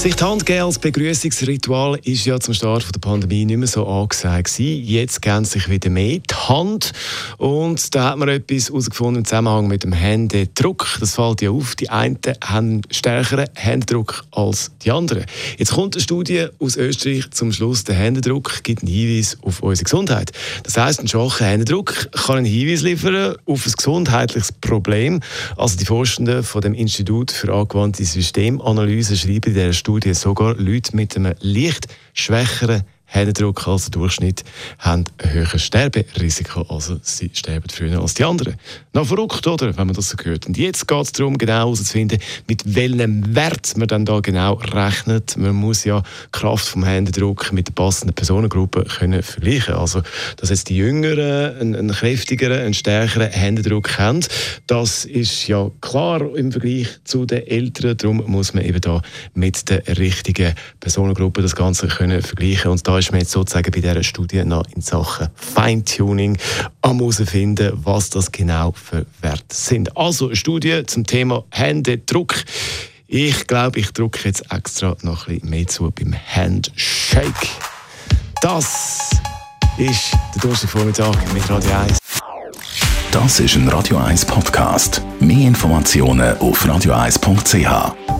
sich die Hand geben als Begrüßungsritual ist ja zum Start der Pandemie nicht mehr so angesagt gewesen. Jetzt geben sich wieder mehr die Hand und da hat man etwas herausgefunden im Zusammenhang mit dem Händedruck. Das fällt ja auf. Die einen haben stärkeren Händedruck als die anderen. Jetzt kommt eine Studie aus Österreich zum Schluss, der Händedruck gibt einen Hinweis auf unsere Gesundheit. Das heißt, ein schwacher Händedruck kann einen Hinweis liefern auf ein gesundheitliches Problem. Also die Forschenden von dem Institut für angewandte Systemanalyse schreiben in dieser Studie sogar Leute mit einem leicht schwächeren Händedruck als Durchschnitt, haben ein höheres Sterberisiko. Also sie sterben früher als die anderen. Noch verrückt, oder? Wenn man das so hört. Und jetzt geht es darum, genau herauszufinden, mit welchem Wert man dann da genau rechnet. Man muss ja Kraft vom Händedruck mit der passenden Personengruppe können vergleichen. Also, dass jetzt die Jüngeren einen, einen kräftigeren, einen stärkeren Händedruck haben, das ist ja klar im Vergleich zu den Älteren. Darum muss man eben da mit der richtigen Personengruppe das Ganze können vergleichen. Und da ist man jetzt sozusagen bei dieser Studie noch in Sachen Feintuning am herausfinden, was das genau für Werte sind. Also eine Studie zum Thema Händedruck. Ich glaube, ich drücke jetzt extra noch ein bisschen mehr zu beim Handshake. Das ist der Donnerstagvormittag mit Radio 1. Das ist ein Radio 1 Podcast. Mehr Informationen auf radio1.ch.